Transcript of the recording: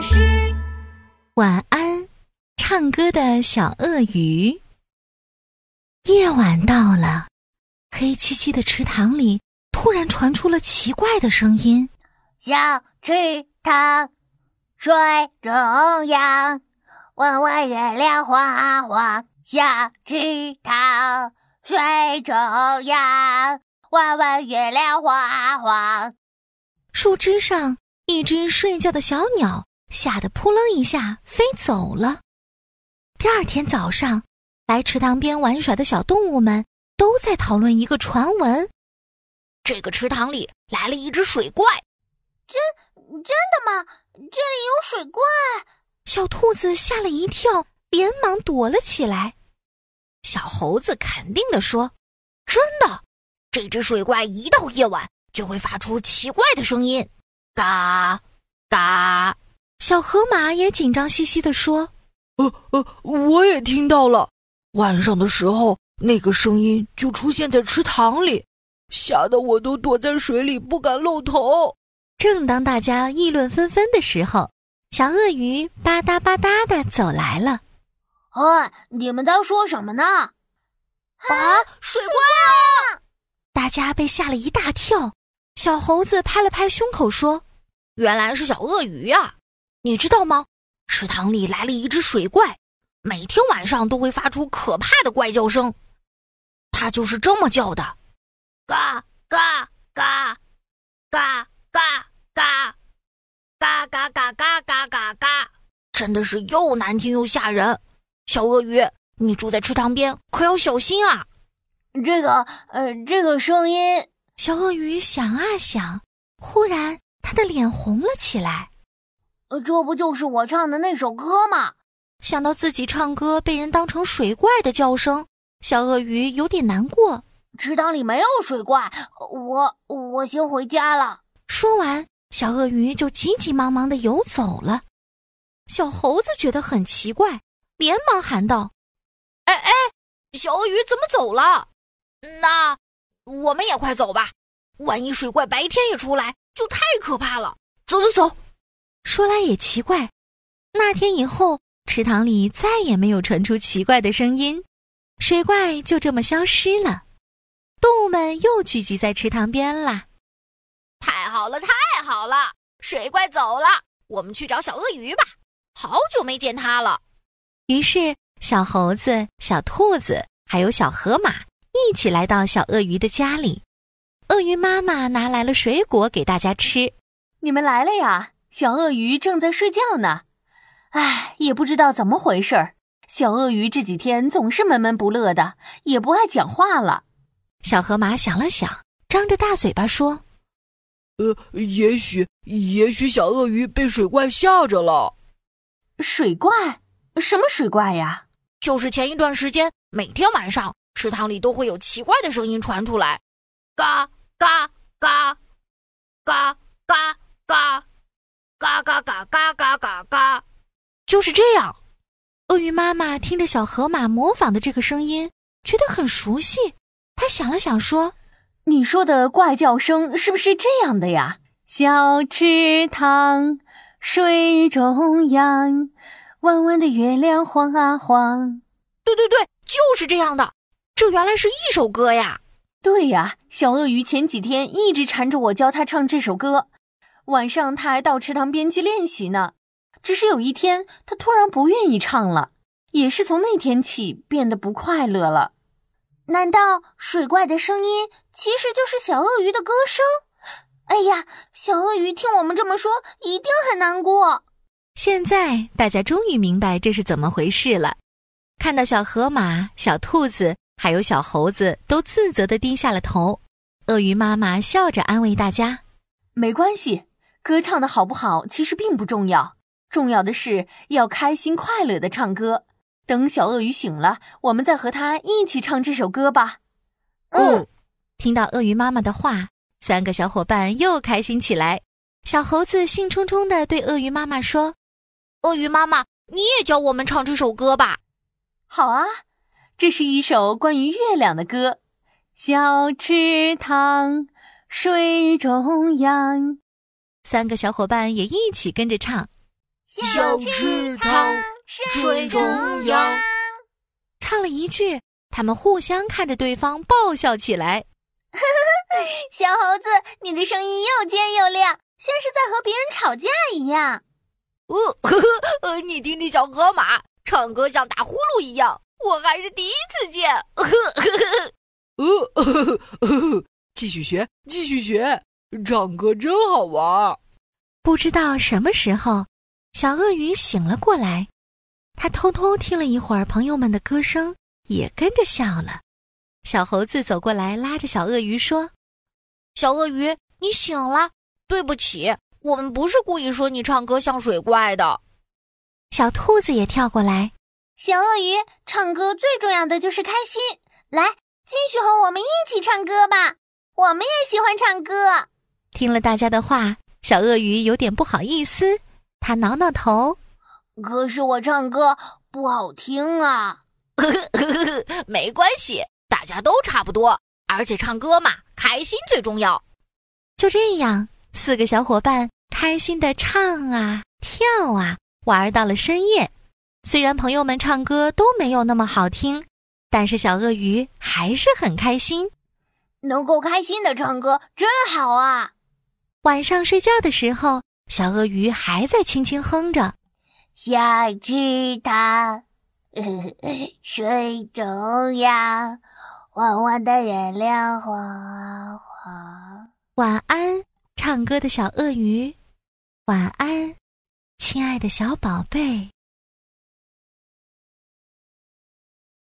巴士晚安，唱歌的小鳄鱼。夜晚到了，黑漆漆的池塘里突然传出了奇怪的声音：小池塘，水中央，弯弯月亮晃晃。小池塘，水中央，弯弯月亮晃晃。树枝上。一只睡觉的小鸟吓得扑棱一下飞走了。第二天早上，来池塘边玩耍的小动物们都在讨论一个传闻：这个池塘里来了一只水怪。真真的吗？这里有水怪？小兔子吓了一跳，连忙躲了起来。小猴子肯定地说：“真的，这只水怪一到夜晚就会发出奇怪的声音。”嘎，嘎！小河马也紧张兮兮地说：“呃呃，我也听到了。晚上的时候，那个声音就出现在池塘里，吓得我都躲在水里不敢露头。”正当大家议论纷纷的时候，小鳄鱼吧嗒吧嗒的走来了。“哎，你们在说什么呢？”“啊，水怪啊！”大家被吓了一大跳。小猴子拍了拍胸口说：“原来是小鳄鱼呀！你知道吗？池塘里来了一只水怪，每天晚上都会发出可怕的怪叫声。它就是这么叫的：嘎嘎嘎，嘎嘎嘎，嘎嘎嘎嘎嘎嘎嘎，真的是又难听又吓人。小鳄鱼，你住在池塘边，可要小心啊！这个，呃，这个声音。”小鳄鱼想啊想，忽然他的脸红了起来。呃，这不就是我唱的那首歌吗？想到自己唱歌被人当成水怪的叫声，小鳄鱼有点难过。池塘里没有水怪，我我先回家了。说完，小鳄鱼就急急忙忙的游走了。小猴子觉得很奇怪，连忙喊道：“哎哎，小鳄鱼怎么走了？那……”我们也快走吧，万一水怪白天也出来，就太可怕了。走走走。说来也奇怪，那天以后，池塘里再也没有传出奇怪的声音，水怪就这么消失了。动物们又聚集在池塘边啦。太好了，太好了，水怪走了，我们去找小鳄鱼吧。好久没见它了。于是，小猴子、小兔子还有小河马。一起来到小鳄鱼的家里，鳄鱼妈妈拿来了水果给大家吃。你们来了呀！小鳄鱼正在睡觉呢。唉，也不知道怎么回事儿，小鳄鱼这几天总是闷闷不乐的，也不爱讲话了。小河马想了想，张着大嘴巴说：“呃，也许，也许小鳄鱼被水怪吓着了。”水怪？什么水怪呀？就是前一段时间每天晚上。池塘里都会有奇怪的声音传出来，嘎嘎嘎，嘎嘎嘎，嘎嘎嘎嘎嘎嘎嘎嘎嘎嘎，就是这样。鳄鱼妈妈听着小河马模仿的这个声音，觉得很熟悉。她想了想，说：“你说的怪叫声是不是这样的呀？小池塘水中央，弯弯的月亮晃啊晃。对对对，就是这样的。”这原来是一首歌呀！对呀，小鳄鱼前几天一直缠着我教他唱这首歌，晚上他还到池塘边去练习呢。只是有一天，他突然不愿意唱了，也是从那天起变得不快乐了。难道水怪的声音其实就是小鳄鱼的歌声？哎呀，小鳄鱼听我们这么说，一定很难过。现在大家终于明白这是怎么回事了。看到小河马、小兔子。还有小猴子都自责地低下了头，鳄鱼妈妈笑着安慰大家：“没关系，歌唱的好不好其实并不重要，重要的是要开心快乐的唱歌。等小鳄鱼醒了，我们再和他一起唱这首歌吧。”嗯，听到鳄鱼妈妈的话，三个小伙伴又开心起来。小猴子兴冲冲地对鳄鱼妈妈说：“鳄鱼妈妈，你也教我们唱这首歌吧。”“好啊。”这是一首关于月亮的歌，小池塘水中央。三个小伙伴也一起跟着唱：小池塘，水中央。唱了一句，他们互相看着对方爆笑起来。小猴子，你的声音又尖又亮，像是在和别人吵架一样。呃，呃，你听听小河马唱歌像打呼噜一样，我还是第一次见。呵呵呵呃，继续学，继续学，唱歌真好玩。不知道什么时候，小鳄鱼醒了过来，他偷偷听了一会儿朋友们的歌声，也跟着笑了。小猴子走过来，拉着小鳄鱼说：“小鳄鱼，你醒了，对不起。”我们不是故意说你唱歌像水怪的。小兔子也跳过来。小鳄鱼唱歌最重要的就是开心，来，继续和我们一起唱歌吧。我们也喜欢唱歌。听了大家的话，小鳄鱼有点不好意思，他挠挠头。可是我唱歌不好听啊。没关系，大家都差不多，而且唱歌嘛，开心最重要。就这样。四个小伙伴开心的唱啊跳啊，玩到了深夜。虽然朋友们唱歌都没有那么好听，但是小鳄鱼还是很开心。能够开心的唱歌真好啊！晚上睡觉的时候，小鳄鱼还在轻轻哼着：“小池塘，水中央，弯弯的月亮晃啊晃。”晚安。唱歌的小鳄鱼，晚安，亲爱的小宝贝。